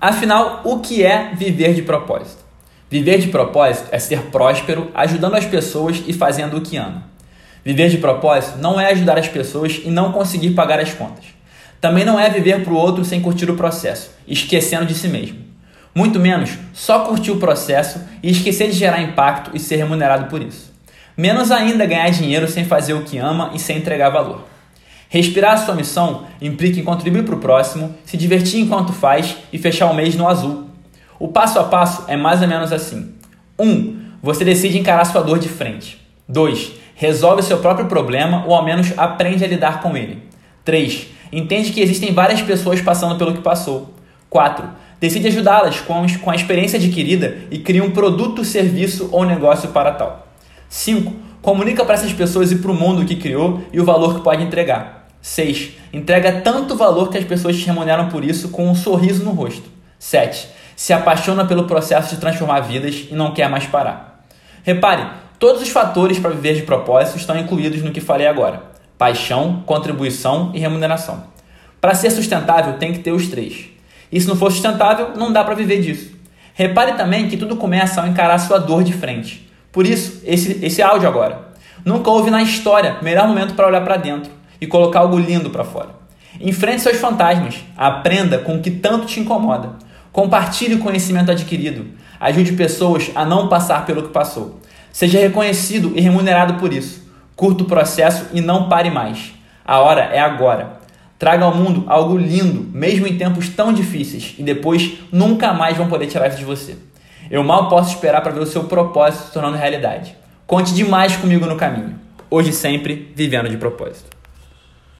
Afinal, o que é viver de propósito? Viver de propósito é ser próspero, ajudando as pessoas e fazendo o que ama. Viver de propósito não é ajudar as pessoas e não conseguir pagar as contas. Também não é viver para o outro sem curtir o processo, esquecendo de si mesmo. Muito menos só curtir o processo e esquecer de gerar impacto e ser remunerado por isso. Menos ainda ganhar dinheiro sem fazer o que ama e sem entregar valor. Respirar a sua missão implica em contribuir para o próximo, se divertir enquanto faz e fechar o mês no azul. O passo a passo é mais ou menos assim: 1. Um, você decide encarar sua dor de frente. 2. Resolve seu próprio problema ou ao menos aprende a lidar com ele. 3. Entende que existem várias pessoas passando pelo que passou. 4. Decide ajudá-las com, a experiência adquirida e cria um produto, serviço ou negócio para tal. 5. Comunica para essas pessoas e para o mundo que criou e o valor que pode entregar. 6. Entrega tanto valor que as pessoas te remuneram por isso com um sorriso no rosto. 7. Se apaixona pelo processo de transformar vidas e não quer mais parar. Repare, todos os fatores para viver de propósito estão incluídos no que falei agora: paixão, contribuição e remuneração. Para ser sustentável, tem que ter os três. E se não for sustentável, não dá para viver disso. Repare também que tudo começa ao encarar sua dor de frente. Por isso, esse, esse áudio agora. Nunca houve na história melhor momento para olhar para dentro e colocar algo lindo para fora. Enfrente seus fantasmas, aprenda com o que tanto te incomoda. Compartilhe o conhecimento adquirido. Ajude pessoas a não passar pelo que passou. Seja reconhecido e remunerado por isso. Curta o processo e não pare mais. A hora é agora. Traga ao mundo algo lindo, mesmo em tempos tão difíceis, e depois nunca mais vão poder tirar isso de você. Eu mal posso esperar para ver o seu propósito se tornando realidade. Conte demais comigo no caminho. Hoje sempre, vivendo de propósito.